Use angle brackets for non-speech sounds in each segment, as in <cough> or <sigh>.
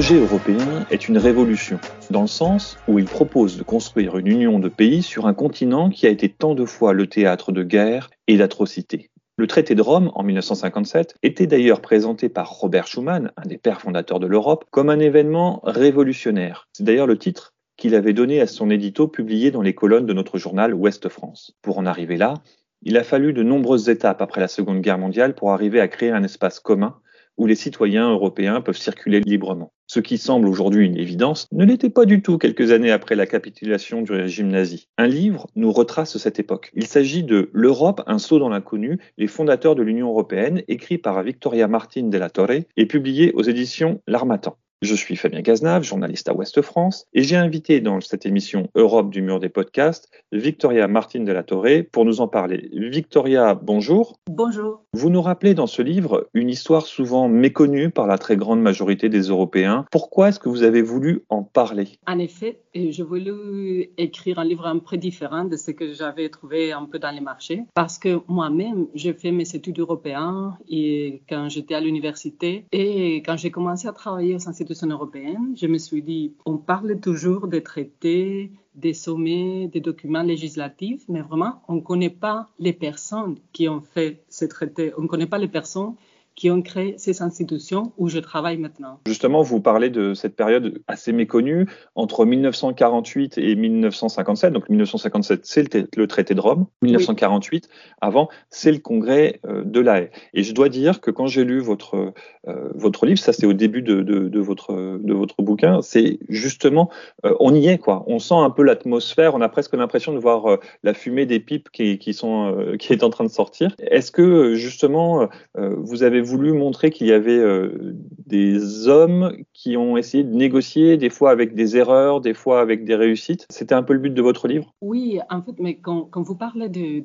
Projet européen est une révolution, dans le sens où il propose de construire une union de pays sur un continent qui a été tant de fois le théâtre de guerres et d'atrocités. Le traité de Rome, en 1957, était d'ailleurs présenté par Robert Schuman, un des pères fondateurs de l'Europe, comme un événement révolutionnaire. C'est d'ailleurs le titre qu'il avait donné à son édito publié dans les colonnes de notre journal Ouest France. Pour en arriver là, il a fallu de nombreuses étapes après la Seconde Guerre mondiale pour arriver à créer un espace commun où les citoyens européens peuvent circuler librement. Ce qui semble aujourd'hui une évidence ne l'était pas du tout quelques années après la capitulation du régime nazi. Un livre nous retrace cette époque. Il s'agit de L'Europe, un saut dans l'inconnu, les fondateurs de l'Union européenne, écrit par Victoria Martin de la Torre et publié aux éditions L'Armatan. Je suis Fabien Cazenave, journaliste à Ouest France, et j'ai invité dans cette émission Europe du mur des podcasts Victoria Martine de la Torre pour nous en parler. Victoria, bonjour. Bonjour. Vous nous rappelez dans ce livre une histoire souvent méconnue par la très grande majorité des Européens. Pourquoi est-ce que vous avez voulu en parler? En effet, je voulais écrire un livre un peu différent de ce que j'avais trouvé un peu dans les marchés, parce que moi-même, j'ai fait mes études européennes et quand j'étais à l'université et quand j'ai commencé à travailler au Européenne, je me suis dit, on parle toujours des traités, des sommets, des documents législatifs, mais vraiment, on ne connaît pas les personnes qui ont fait ces traités, on ne connaît pas les personnes qui ont créé ces institutions où je travaille maintenant. Justement, vous parlez de cette période assez méconnue entre 1948 et 1957. Donc 1957, c'est le traité de Rome. 1948, avant, c'est le congrès euh, de la Haye. Et je dois dire que quand j'ai lu votre euh, votre livre, ça c'est au début de, de, de, votre de votre bouquin, c'est justement euh, on y est quoi. On sent un peu l'atmosphère. On a presque l'impression de voir la fumée des pipes qui, qui sont qui est en train de sortir. Est-ce que justement vous avez voulu montrer qu'il y avait euh, des hommes qui ont essayé de négocier, des fois avec des erreurs, des fois avec des réussites. C'était un peu le but de votre livre? Oui, en fait, mais quand, vous parlez du,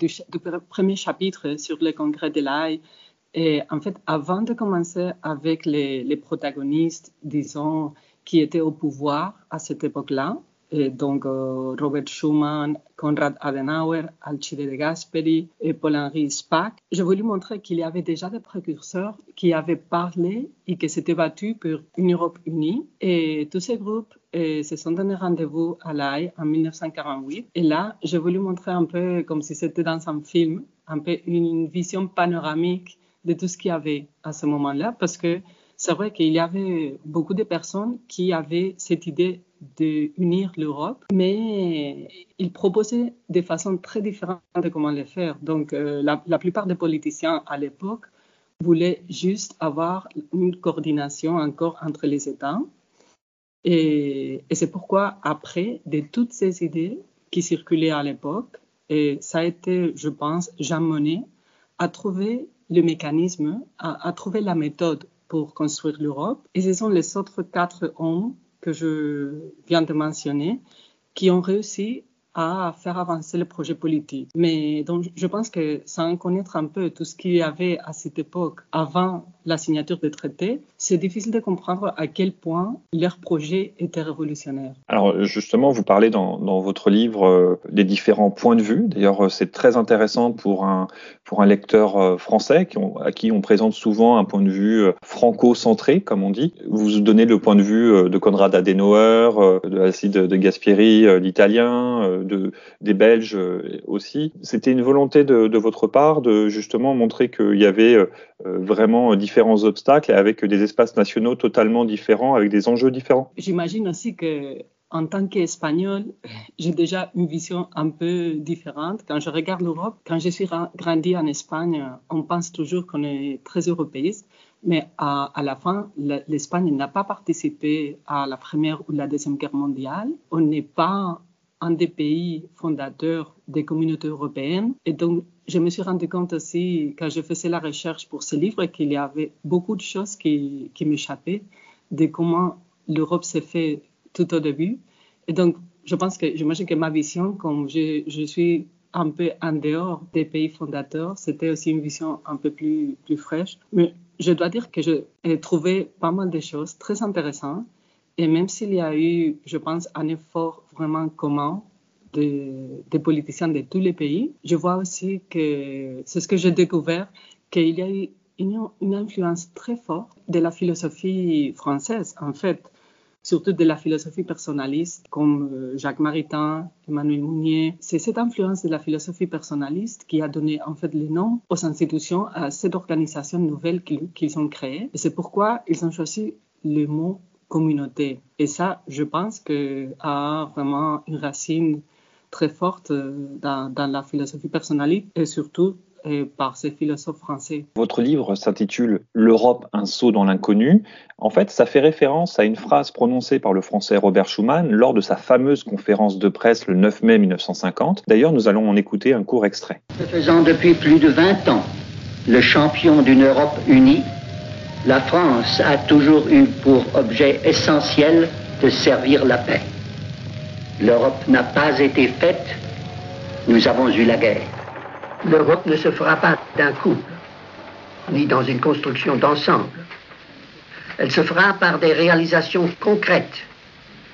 premier chapitre sur le congrès de l'AI, et en fait, avant de commencer avec les, les protagonistes, disons, qui étaient au pouvoir à cette époque-là, et donc euh, Robert Schuman, Konrad Adenauer, Alcide de Gasperi et Paul-Henri Spaak. Je voulais montrer qu'il y avait déjà des précurseurs qui avaient parlé et qui s'étaient battus pour une Europe unie. Et tous ces groupes se sont donné rendez-vous à l'AI en 1948. Et là, je voulais montrer un peu comme si c'était dans un film, un peu une vision panoramique de tout ce qu'il y avait à ce moment-là, parce que c'est vrai qu'il y avait beaucoup de personnes qui avaient cette idée d'unir l'Europe, mais ils proposaient des façons très différentes de comment le faire. Donc, euh, la, plupart des politiciens à l'époque voulaient juste avoir une coordination encore entre les États. Et, c'est pourquoi, après, de toutes ces idées qui circulaient à l'époque, ça a été, je pense, Jean Monnet à trouver le mécanisme, à trouver la méthode pour construire l'Europe. Et ce sont les autres quatre hommes que je viens de mentionner qui ont réussi à faire avancer le projet politique. Mais donc, je pense que sans connaître un peu tout ce qu'il y avait à cette époque avant la signature des traités, c'est difficile de comprendre à quel point leur projet était révolutionnaire. Alors justement, vous parlez dans, votre livre euh, des différents points de vue. D'ailleurs, c'est très intéressant pour un, pour un lecteur euh, français à qui on présente souvent un point de vue franco-centré, comme on dit. Vous donnez le point de vue de Konrad Adenauer, de Alcide de Gasperi, l'italien, de, des Belges aussi. C'était une volonté de, de, votre part de justement montrer qu'il y avait vraiment différents obstacles avec des espaces nationaux totalement différents, avec des enjeux différents? J'imagine aussi que en tant qu'Espagnol, j'ai déjà une vision un peu différente. Quand je regarde l'Europe, quand je suis grandi en Espagne, on pense toujours qu'on est très européiste, mais à, la fin, l'Espagne n'a pas participé à la Première ou la Deuxième Guerre mondiale. On n'est pas un des pays fondateurs des communautés européennes. Et donc, je me suis rendu compte aussi, quand je faisais la recherche pour ce livre, qu'il y avait beaucoup de choses qui, qui m'échappaient de comment l'Europe s'est fait tout au début. Et donc, je pense que, j'imagine que ma vision, comme je, je, suis un peu en dehors des pays fondateurs, c'était aussi une vision un peu plus, plus fraîche. Mais je dois dire que j'ai trouvé pas mal de choses très intéressantes. Et même s'il y a eu, je pense, un effort vraiment commun des politiciens de tous les pays, je vois aussi que c'est ce que j'ai découvert, qu'il y a eu une, une influence très forte de la philosophie française, en fait surtout de la philosophie personnaliste comme euh, Jacques Maritain, Emmanuel Mounier. C'est cette influence de la philosophie personnaliste qui a donné en fait le nom aux institutions, à cette organisation nouvelle qu'ils ont créée. Et c'est pourquoi ils ont choisi le mot communauté. Et ça, je pense que a vraiment une racine très forte euh, dans, dans la philosophie personnaliste et surtout par ces philosophes français. Votre livre s'intitule L'Europe, un saut dans l'inconnu. En fait, ça fait référence à une phrase prononcée par le français Robert Schuman lors de sa fameuse conférence de presse le 9 mai 1950. D'ailleurs, nous allons en écouter un court extrait. Faisant depuis plus de 20 ans le champion d'une Europe unie, la France a toujours eu pour objet essentiel de servir la paix. L'Europe n'a pas été faite, nous avons eu la guerre. L'Europe ne se fera pas d'un coup, ni dans une construction d'ensemble. Elle se fera par des réalisations concrètes,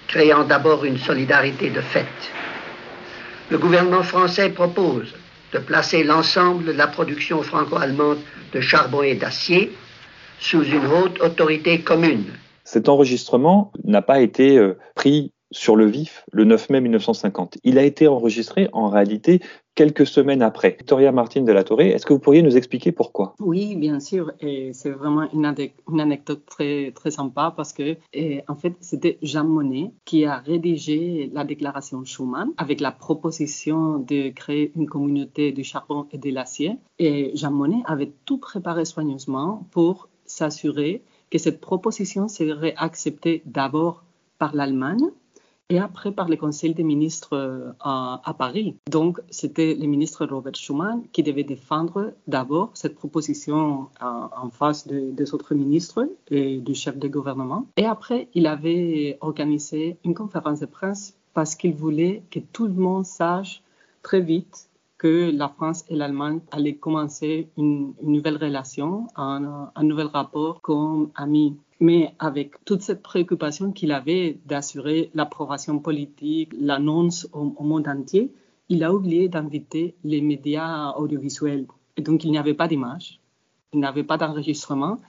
créant d'abord une solidarité de fait. Le gouvernement français propose de placer l'ensemble de la production franco-allemande de charbon et d'acier sous une haute autorité commune. Cet enregistrement n'a pas été euh, pris sur le vif le 9 mai 1950. Il a été enregistré en réalité quelques semaines après. Victoria Martine de la Torre, est-ce que vous pourriez nous expliquer pourquoi? Oui, bien sûr. Et c'est vraiment une, anecdote très, très sympa parce que, en fait, c'était Jean Monnet qui a rédigé la déclaration Schuman avec la proposition de créer une communauté du charbon et de l'acier. Et Jean Monnet avait tout préparé soigneusement pour s'assurer que cette proposition serait acceptée d'abord par l'Allemagne et après par le Conseil des ministres euh, à, Paris. Donc, c'était le ministre Robert Schuman qui devait défendre d'abord cette proposition en, face des autres ministres et du chef de gouvernement. Et après, il avait organisé une conférence de presse parce qu'il voulait que tout le monde sache très vite que la France et l'Allemagne allaient commencer une, nouvelle relation, un, nouvel rapport comme amis mais avec toute cette préoccupation qu'il avait d'assurer l'approbation politique, l'annonce au, au, monde entier, il a oublié d'inviter les médias audiovisuels. Et donc, il n'y avait pas d'image, il n'y avait pas d'enregistrement.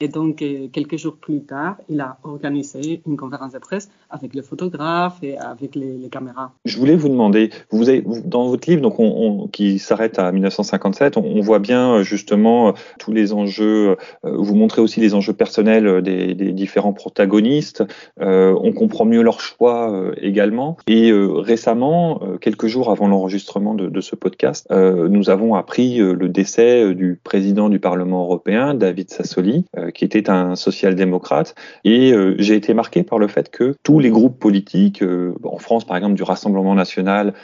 Et donc, euh, quelques jours plus tard, il a organisé une conférence de presse avec le photographe et avec les, caméras. Je voulais vous demander, vous avez, dans votre livre, donc on, qui s'arrête à 1957, on, voit bien euh, justement euh, tous les enjeux. Vous montrez aussi les enjeux personnels des, différents protagonistes. on comprend mieux leurs choix également. Et récemment, quelques jours avant l'enregistrement de, ce podcast, nous avons appris le décès du président du Parlement européen, David Sassoli qui était un social-démocrate. Et euh, j'ai été marqué par le fait que tous les groupes politiques, euh, en France par exemple du Rassemblement national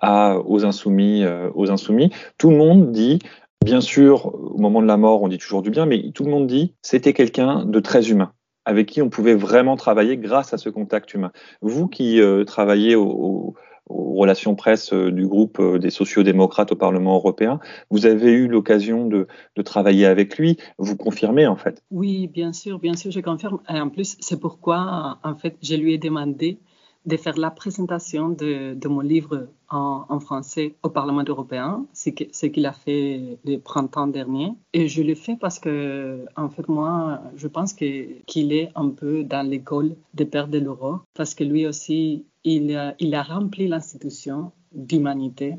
à aux insoumis, aux insoumis, tout le monde dit Bien sûr, au moment de la mort, on dit toujours du bien, mais tout le monde dit c'était quelqu'un de très humain avec qui on pouvait vraiment travailler grâce à ce contact humain. Vous qui travaillez au, aux relations presse euh, du groupe euh, des sociodémocrates au Parlement européen. Vous avez eu l'occasion de, travailler avec lui. Vous confirmez en fait Oui, bien sûr, bien sûr, je confirme. Et en plus, c'est pourquoi en fait, je lui ai demandé de faire la présentation de, mon livre en, français au Parlement européen, ce qu'il a fait le printemps dernier. Et je l'ai fait parce que, en fait, moi, je pense qu'il est un peu dans l'école des pères de l'euro, parce que lui aussi, il a, il a rempli l'institution d'humanité.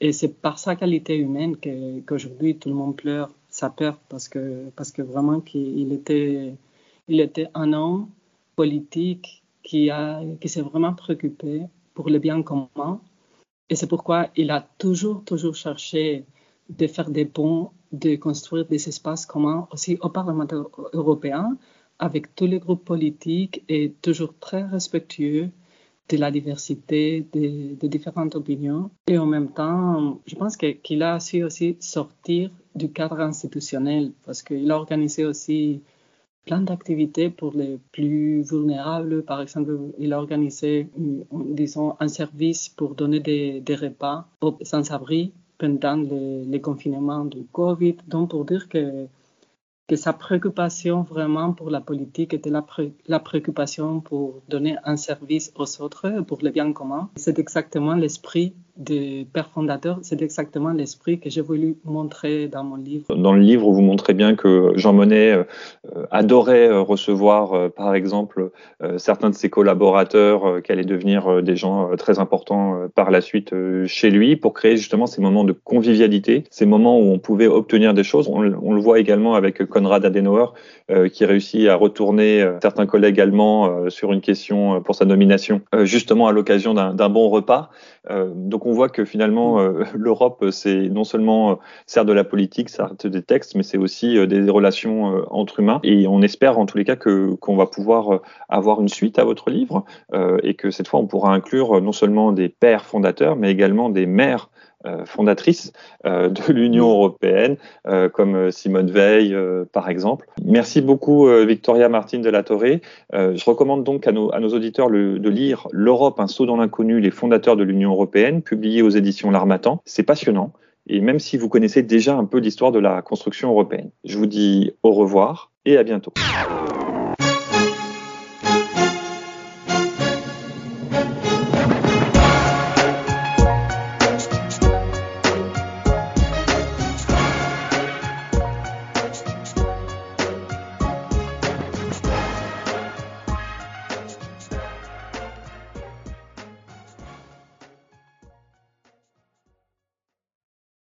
Et c'est par sa qualité humaine qu'aujourd'hui tout le monde pleure sa peur parce que, parce que vraiment qu'il était, il était un homme politique qui, a, qui s'est vraiment préoccupé pour le bien commun. Et c'est pourquoi il a toujours, toujours cherché de faire des ponts, de construire des espaces communs aussi au Parlement européen avec tous les groupes politiques et toujours très respectueux de la diversité des, différentes opinions. Et en même temps, je pense qu'il a su aussi sortir du cadre institutionnel parce qu'il a organisé aussi plein d'activités pour les plus vulnérables. Par exemple, il a organisé, disons, un service pour donner des, des repas aux sans-abri pendant les, les, confinements du Covid. Donc, pour dire que que sa préoccupation vraiment pour la politique était la, la, préoccupation pour donner un service aux autres, pour le bien commun. C'est exactement l'esprit des pères fondateurs, c'est exactement l'esprit que j'ai voulu montrer dans mon livre. Dans le livre, vous montrez bien que Jean Monnet euh, adorait euh, recevoir, euh, par exemple, certains de ses collaborateurs qui allaient devenir des gens très importants par la suite chez lui pour créer justement ces moments de convivialité, ces moments où on pouvait obtenir des choses. On, le voit également avec Konrad Adenauer qui réussit à retourner certains collègues allemands sur une question pour sa nomination, justement à l'occasion d'un bon repas. donc on voit que finalement, euh, <laughs> l'Europe, c'est non seulement euh, sert de la politique, sert des textes, mais c'est aussi euh, des relations entre humains. Et on espère en tous les cas que qu'on va pouvoir avoir une suite à votre livre et que cette fois, on pourra inclure non seulement des pères fondateurs, mais également des mères euh, fondatrice euh, de <laughs> l'Union européenne, euh, comme Simone Veil, par exemple. Merci beaucoup, Victoria Martine de la Torre. je recommande donc à nos, auditeurs de lire L'Europe, un saut dans l'inconnu, les fondateurs de l'Union européenne, publié aux éditions L'Armatan. C'est passionnant. Et même si vous connaissez déjà un peu l'histoire de la construction européenne, je vous dis au revoir et à bientôt.